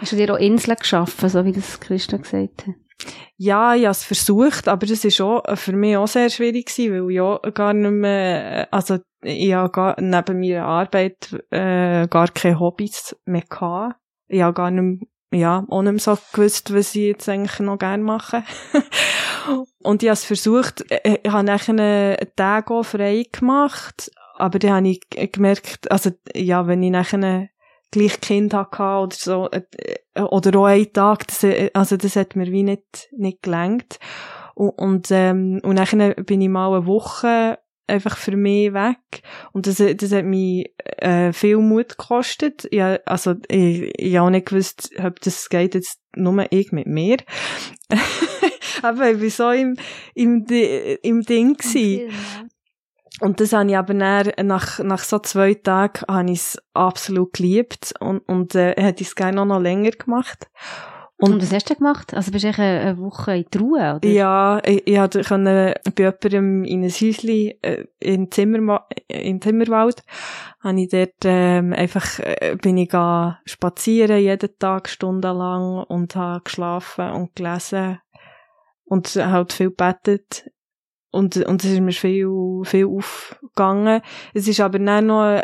A: Hast du dir auch Inseln geschaffen, so wie das Christa gesagt hat?
C: Ja, ich habe es versucht, aber das ist auch für mich auch sehr schwierig gewesen, weil ich auch gar nicht mehr, also ich habe gar, neben meiner Arbeit äh, gar keine Hobbys mehr gehabt. Ich habe gar nicht ja, auch nicht mehr so gewusst, was ich jetzt eigentlich noch gerne mache. [laughs] und ich habe es versucht, ich habe nachher einen Tag auch frei gemacht, aber dann habe ich gemerkt, also, ja, wenn ich nachher gleich Kind hatte oder so, äh, oder auch einen Tag, das, äh, also das hat mir wie nicht, nicht gelangt. Und, und, ähm, und nachher bin ich mal eine Woche einfach für mich weg. Und das, das hat mich äh, viel Mut gekostet. Ja, also ich, ich habe auch nicht gewusst, ob das geht jetzt nur ich mit mir. [laughs] aber ich war so im, im, im Ding gewesen. Und das habe ich aber dann, nach, nach so zwei Tagen, habe ich es absolut geliebt und, und äh, hätte ich es gerne noch, länger gemacht.
A: Und, und was hast du gemacht? Also bist du eine Woche in der Ruhe, oder?
C: Ja, ich, ich hatte bei jemandem in ein Häuschen äh, in, Zimmer, in Zimmerwald, habe ich dort ähm, einfach, äh, bin ich spazieren, jeden Tag stundenlang und habe geschlafen und gelesen und halt viel gebetet und, und es ist mir viel, viel aufgegangen. Es ist aber dann noch,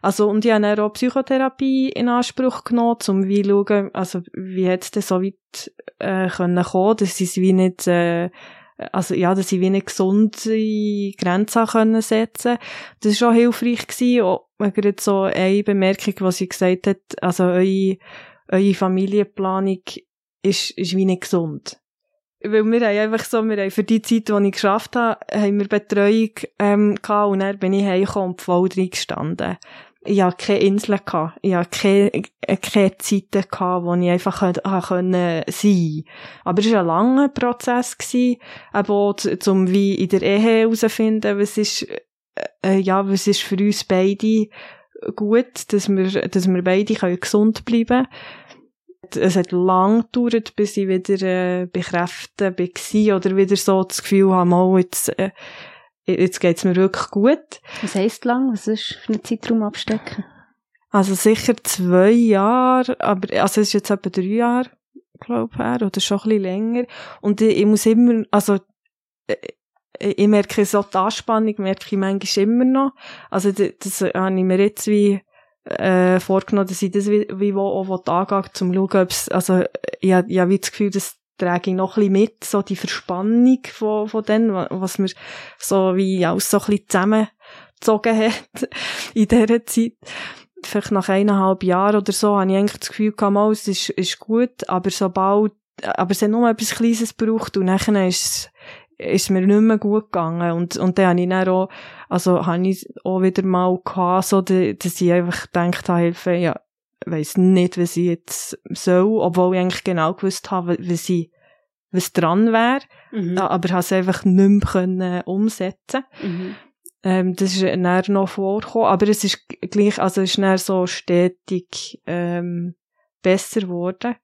C: also, und ich habe auch Psychotherapie in Anspruch genommen, um wie schauen, also, wie hat es denn so weit, äh, können kommen, dass sie es wie nicht, äh, also, ja, dass sie wie nicht gesunde Grenzen können setzen. Das war auch hilfreich gewesen, auch gerade so eine Bemerkung, was sie gesagt hat, also, eure, eure Familienplanung ist, ist wie nicht gesund weil wir haben einfach so, wir haben für die Zeit, die ich geschafft habe, haben wir Betreuung, ähm, gehabt und dann bin ich heimgekommen und voll drin gestanden. Ich hatte keine Inseln, gehabt. ich hatte keine, keine Zeiten, gehabt, wo ich einfach sein Aber es war ein langer Prozess, gewesen, eben auch, um wie in der Ehe herauszufinden, was ist, äh, ja, was ist für uns beide gut, dass wir, dass wir beide können gesund bleiben können es hat lang gedauert, bis ich wieder äh, bekräftigt war oder wieder so das Gefühl habe, mal, jetzt, äh, jetzt geht's mir wirklich gut.
A: Was heisst lang? Was ist für einen Zeitraum abstecken?
C: Also sicher zwei Jahre, aber also es ist jetzt etwa drei Jahre, glaube her, oder schon ein bisschen länger. Und ich, ich muss immer, also äh, ich merke so die Anspannung, merke ich manchmal immer noch. Also das, das habe ich mir jetzt wie äh, vorgenommen, dass ich das wie, wie wo auch angehe, zum schauen, ob's, also, ich habe ja wie das Gefühl, das trage ich noch ein bisschen mit, so die Verspannung von, von denen, was mir so wie alles so ein bisschen zusammengezogen hat [laughs] in dieser Zeit. Vielleicht nach eineinhalb Jahren oder so habe ich eigentlich das Gefühl gehabt, mal, es ist, ist gut, aber sobald, aber es hat nur etwas Kleines gebraucht und nachher ist es ist mir nicht mehr gut gegangen. Und, und dann habe ich dann auch, also habe ich auch wieder mal gehabt, so, dass ich einfach gedacht habe, Hilfe, ja, weiss nicht, was ich jetzt soll, obwohl ich eigentlich genau gewusst habe, was ich, was dran wäre, mhm. aber habe es einfach nicht mehr können umsetzen. Mhm. Ähm, das ist dann noch vorgekommen, aber es ist gleich, also es ist dann so stetig, ähm, besser geworden.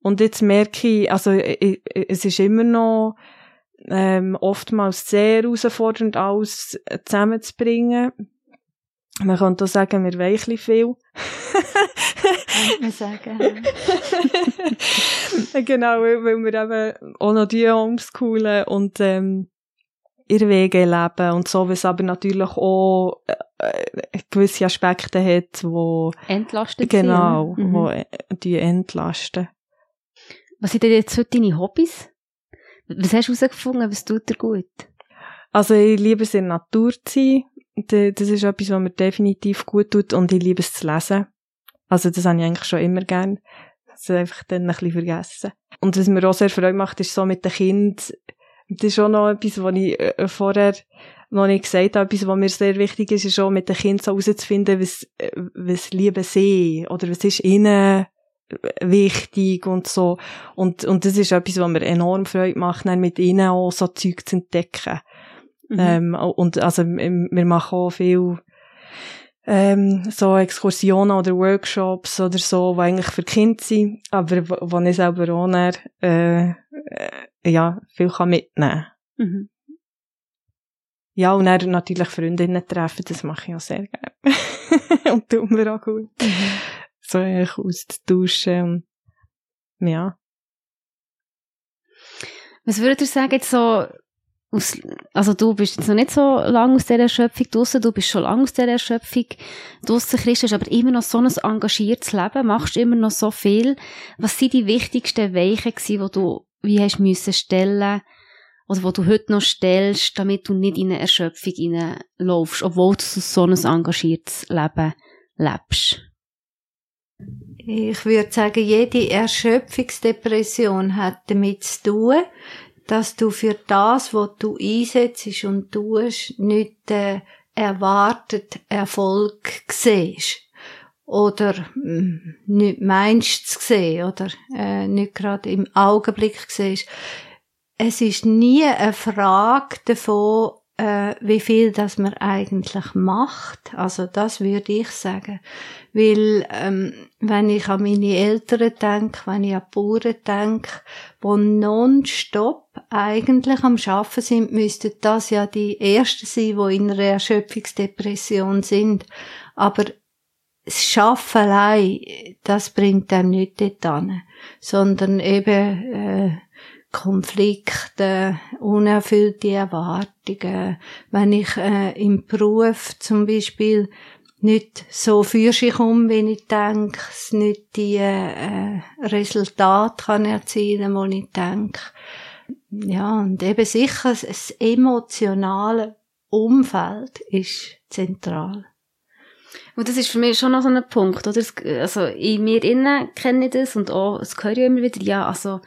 C: Und jetzt merke ich, also ich, es ist immer noch, ähm, oftmals sehr herausfordernd, alles zusammenzubringen. Man kann auch sagen, wir weichen viel.
B: Kann man sagen. [laughs]
C: genau, weil, weil wir eben auch noch die homeschoolen und ähm, ihre Wege leben und so, was aber natürlich auch äh, gewisse Aspekte hat, wo
A: entlastet
C: genau, mhm. wo äh, die entlasten.
A: Was sind denn jetzt heute deine Hobbys? Was hast du herausgefunden, was tut dir gut?
C: Also ich liebe es in der Natur zu sein. Das ist etwas, was mir definitiv gut tut und ich liebe es zu lesen. Also das habe ich eigentlich schon immer gern. Das einfach dann ein bisschen vergessen. Und was mir auch sehr Freude macht, ist so mit den Kindern, das ist auch noch etwas, was ich äh, vorher noch nicht gesagt habe, etwas, was mir sehr wichtig ist, ist auch mit den Kindern so herauszufinden, was, äh, was lieben sie oder was ist ihnen wichtig und so. Und, und das ist etwas, was mir enorm Freude macht, dann mit ihnen auch so Zeug zu entdecken. Mhm. Ähm, und also, wir machen auch viel, ähm, so Exkursionen oder Workshops oder so, die eigentlich für Kinder sind, aber wo, wo ich selber auch dann, äh, äh, ja, viel kann mitnehmen
A: Mhm.
C: Ja, und dann natürlich Freundinnen treffen, das mache ich auch sehr gerne. [laughs] und tut mir auch gut. So eigentlich auszutauschen und, ja.
A: Was würdet ihr sagen, jetzt so, aus, also du bist jetzt noch nicht so lange aus dieser Erschöpfung draussen, du bist schon lange aus dieser Erschöpfung draussen, Christ, hast aber immer noch so ein engagiertes Leben, machst immer noch so viel. Was sind die wichtigsten Weichen gewesen, die du, wie hast müssen stellen, oder wo du heute noch stellst, damit du nicht in eine Erschöpfung reinlaufst, obwohl du so ein engagiertes Leben lebst?
B: Ich würde sagen, jede Erschöpfungsdepression hat damit zu tun, dass du für das, was du einsetzt und tust, nicht den erwarteten Erfolg siehst. Oder mm, nicht meinst zu sehen, oder äh, nicht gerade im Augenblick siehst. Es ist nie eine Frage davon, äh, wie viel das man eigentlich macht. Also das würde ich sagen. Weil, ähm, wenn ich an meine Eltern denke, wenn ich an die Bauern denke, die nonstop eigentlich am Schaffen sind, müssten das ja die Ersten sein, die in einer Erschöpfungsdepression sind. Aber das Schaffen allein, das bringt einem nicht dort an, sondern eben äh, Konflikte, unerfüllte Erwartungen. Wenn ich äh, im Beruf zum Beispiel nicht so für sich um, wie ich denke, nicht die äh, Resultate kann erzielen, wo ich denke. Ja, und eben sicher, das emotionale Umfeld ist zentral.
A: Und das ist für mich schon noch so ein Punkt, oder? Also, in mir innen kenne ich das und auch, es höre ich immer wieder, ja, also,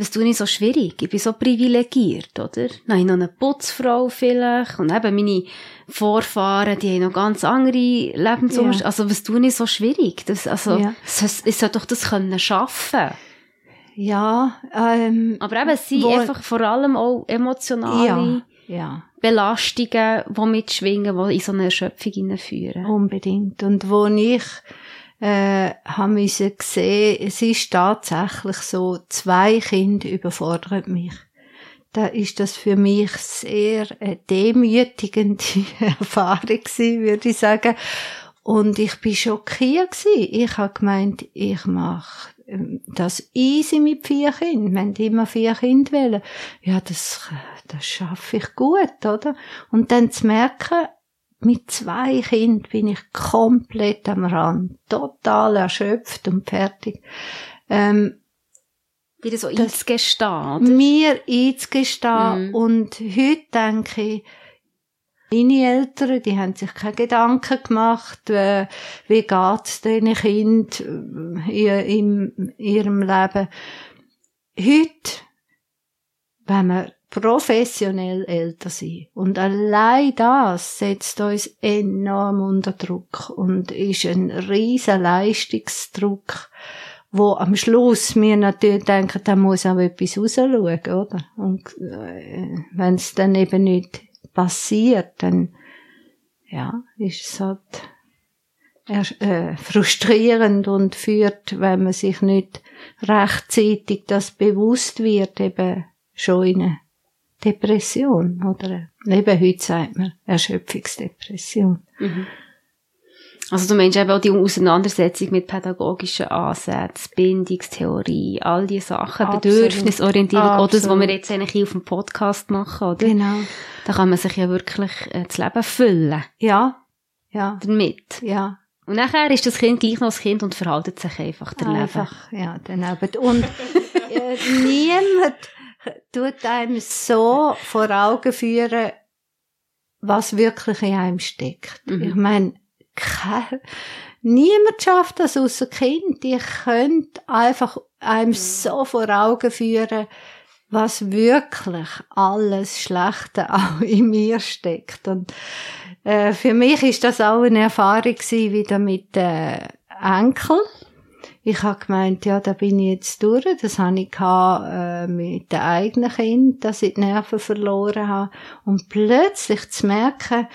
A: was tue ich so schwierig? Ich bin so privilegiert, oder? Dann habe ich noch eine Putzfrau vielleicht und eben meine Vorfahren, die haben noch ganz andere Lebensumstände.
B: Ja.
A: Also was tue ich so schwierig? Das, also,
B: Ja.
A: es, es soll doch das können schaffen.
B: Ja, ähm,
A: Aber eben, es sind
B: Wo-
A: einfach vor allem auch emotionale
B: ja, ja.
A: Belastungen, die mitschwingen, die in so eine Erschöpfung hineinführen.
B: Unbedingt. Und wo ich äh, habe müssen sehen, es ist tatsächlich so, zwei Kinder überfordern mich. Da ist das für mich sehr eine demütigende [laughs] Erfahrung gewesen, würde ich sagen. Und ich bin schockiert gewesen. Ich habe gemeint, ich mache ähm, das easy mit vier Kindern. Wenn die immer vier Kinder wollen, ja, das, das schaffe ich gut, oder? Und dann zu merken, mit zwei Kindern bin ich komplett am Rand, total erschöpft und fertig. Ähm,
A: Wieder so
B: Das-
A: einzugestehen,
B: mir einzugestehen
A: Mhm.
B: und heute denke ich, meine Eltern, die haben sich keine Gedanken gemacht, äh, wie geht's diesen Kind äh, in ihrem Leben. Heute, wenn wir professionell älter sind und allein das setzt uns enorm unter Druck und ist ein riesen Leistungsdruck, wo am Schluss wir natürlich denken, da muss auch etwas rausschauen, oder? Und äh, wenn es dann eben nicht passiert, dann ja, ist es halt äh, frustrierend und führt, wenn man sich nicht rechtzeitig das bewusst wird, eben schon in eine Depression oder eben heute sagt man Erschöpfungsdepression.
A: Mhm. Also du meinst eben auch die Auseinandersetzung mit pädagogischen Ansätzen, Bindungstheorie, all diese Sachen,
B: Absolut.
A: Bedürfnisorientierung, auch das, was wir
B: Absolut.
A: jetzt eigentlich hier auf dem Podcast machen, oder?
B: Genau.
A: Da kann man sich ja wirklich äh, das Leben füllen
B: Ja, ja,
A: damit.
B: ja.
A: Und nachher ist das Kind gleich noch das Kind und verhaltet sich einfach der Leben.
B: Einfach, ja, daneben. Und äh, niemand tut einem so vor Augen führen, was wirklich in einem steckt.
A: Mhm.
B: Ich meine, niemand schafft das außer Kind. Die können einfach einem so vor Augen führen, was wirklich alles Schlechte [laughs] auch in mir steckt. Und äh, für mich ist das auch eine Erfahrung gewesen, wieder mit äh, Enkel. Ich habe gemeint, ja, da bin ich jetzt durch. Das habe ich gehabt, äh, mit den eigenen Kind, dass ich die Nerven verloren habe. Und plötzlich zu merken,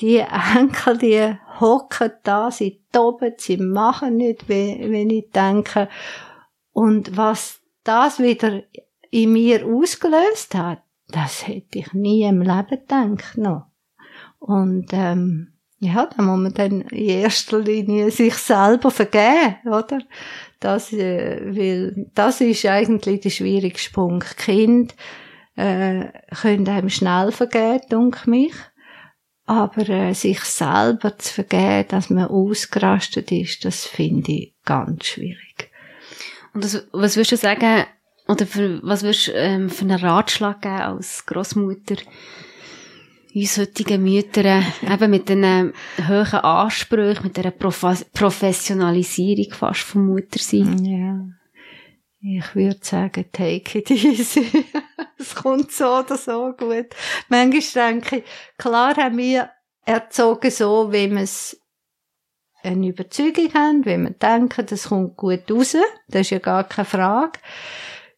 B: die Enkel, die hocken da, sie toben, sie machen nicht, wenn ich denke. Und was das wieder in mir ausgelöst hat, das hätte ich nie im Leben gedacht noch. Und ähm, ja, da muss man dann in erster Linie sich selber vergeben, oder? Das, äh, weil das ist eigentlich der schwierigste Punkt. Kind äh, können einem schnell vergeben, denke mich. Aber äh, sich selber zu vergeben, dass man ausgerastet ist, das finde ich ganz schwierig.
A: Und das, was würdest du sagen, oder für, was würdest du ähm, für einen Ratschlag geben als Großmutter? Uns heutigen Müttern, [laughs] eben mit den hohen Ansprüchen, mit dieser Prof Professionalisierung fast vom Muttersein.
B: Ja. Ich würde sagen, take it easy. [laughs] es kommt so oder so gut. Manchmal denke ich, klar haben wir erzogen so, wie wir es eine Überzeugung haben, wie wir denken, das kommt gut raus. Das ist ja gar keine Frage.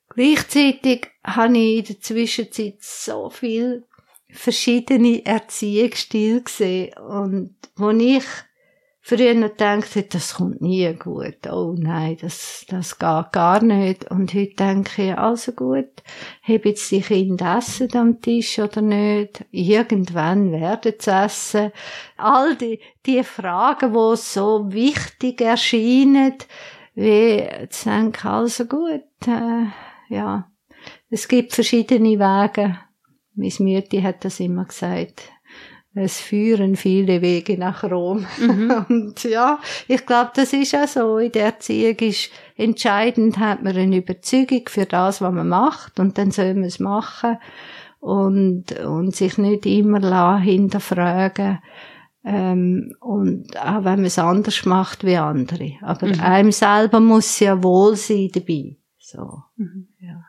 B: Gleichzeitig habe ich in der Zwischenzeit so viel verschiedene Erziehungsstile gesehen und wo ich früher noch dachte, das kommt nie gut, oh nein, das, das geht gar nicht. Und heute denke ich, also gut, habe jetzt die Kinder essen am Tisch oder nicht? Irgendwann werden sie essen. All die, die Fragen, die so wichtig erscheinen, wie zu denken, also gut, äh, ja, es gibt verschiedene Wege, Miss Mütti hat das immer gesagt. Es führen viele Wege nach Rom. Mhm. [laughs] Und ja, ich glaube, das ist auch so. In der Erziehung ist entscheidend, hat man eine Überzeugung für das, was man macht, und dann soll man es machen und, und sich nicht immer hinterfragen. Ähm, und auch wenn man es anders macht wie andere. Aber mhm. einem selber muss ja wohl sein dabei. So. Mhm. Ja.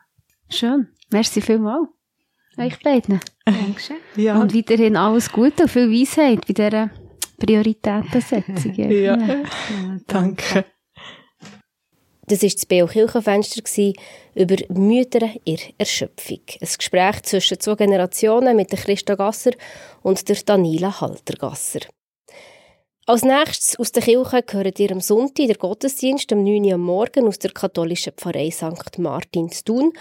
A: Schön. Merci vielmals. Euch beiden. Dankeschön. [laughs] Ja. Und weiterhin alles Gute und viel Weisheit bei dieser Prioritätensetzung. [laughs]
C: ja. ja. Danke.
D: Das war das BO Kirchenfenster über Mütter in Erschöpfung. Ein Gespräch zwischen zwei Generationen mit der Christa Gasser und der Daniela Haltergasser. Als nächstes aus der Kirche gehört ihr am Sonntag der Gottesdienst am 9. Uhr am Morgen aus der katholischen Pfarrei St. Martin zu tun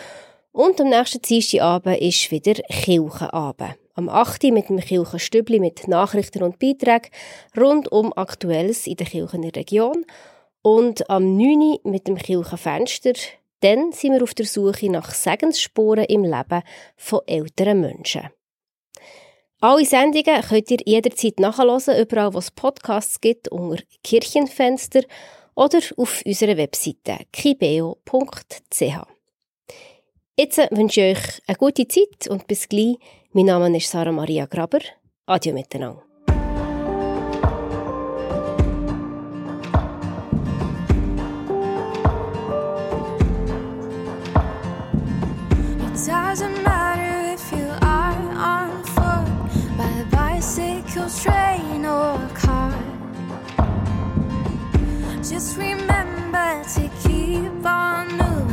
D: und am nächsten Dienstagabend ist wieder Kirchenabend. Am 8. mit dem Kirchenstübli mit Nachrichten und Beiträgen rund um Aktuelles in der Kirchen in der Region. Und am 9. mit dem Kirchenfenster. Dann sind wir auf der Suche nach Segensspuren im Leben von älteren Menschen. Alle Sendungen könnt ihr jederzeit nachhören, überall wo es Podcasts gibt, unter Kirchenfenster oder auf unserer Webseite kibeo.ch. Jetzt wünsche ich euch eine gute Zeit und bis gleich. Mein Name ist Sarah Maria Graber. Adieu miteinander. doesn't matter if you are on foot, by a bicycle, train, or car. Just remember to keep on moving,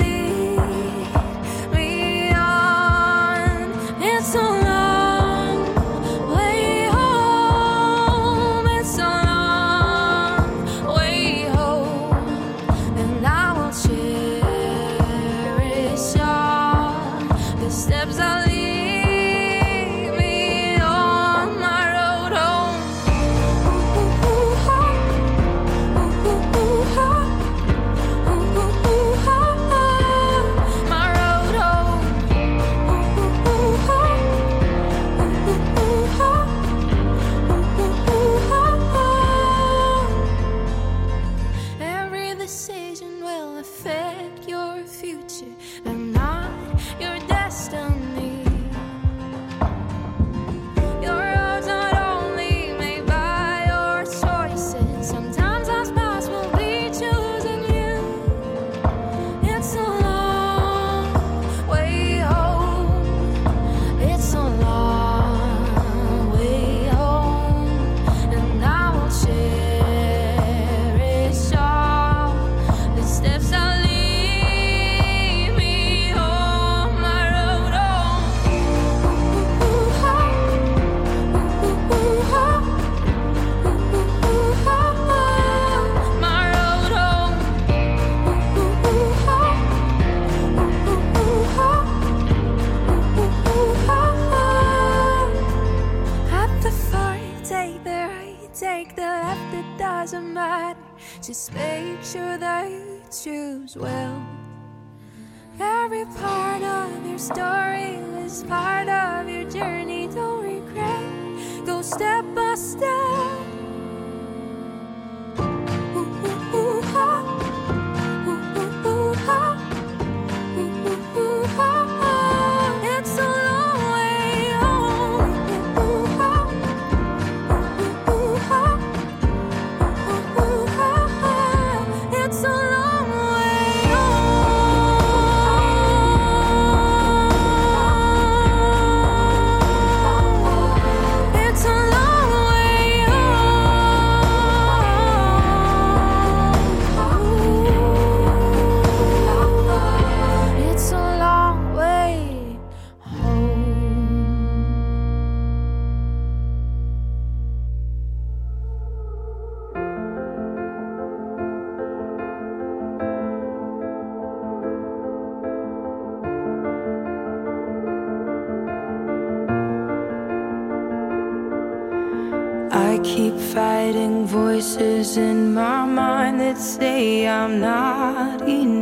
E: say I'm not enough.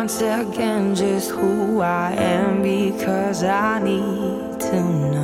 E: once again just who I am because I need to know.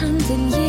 F: 很怎样。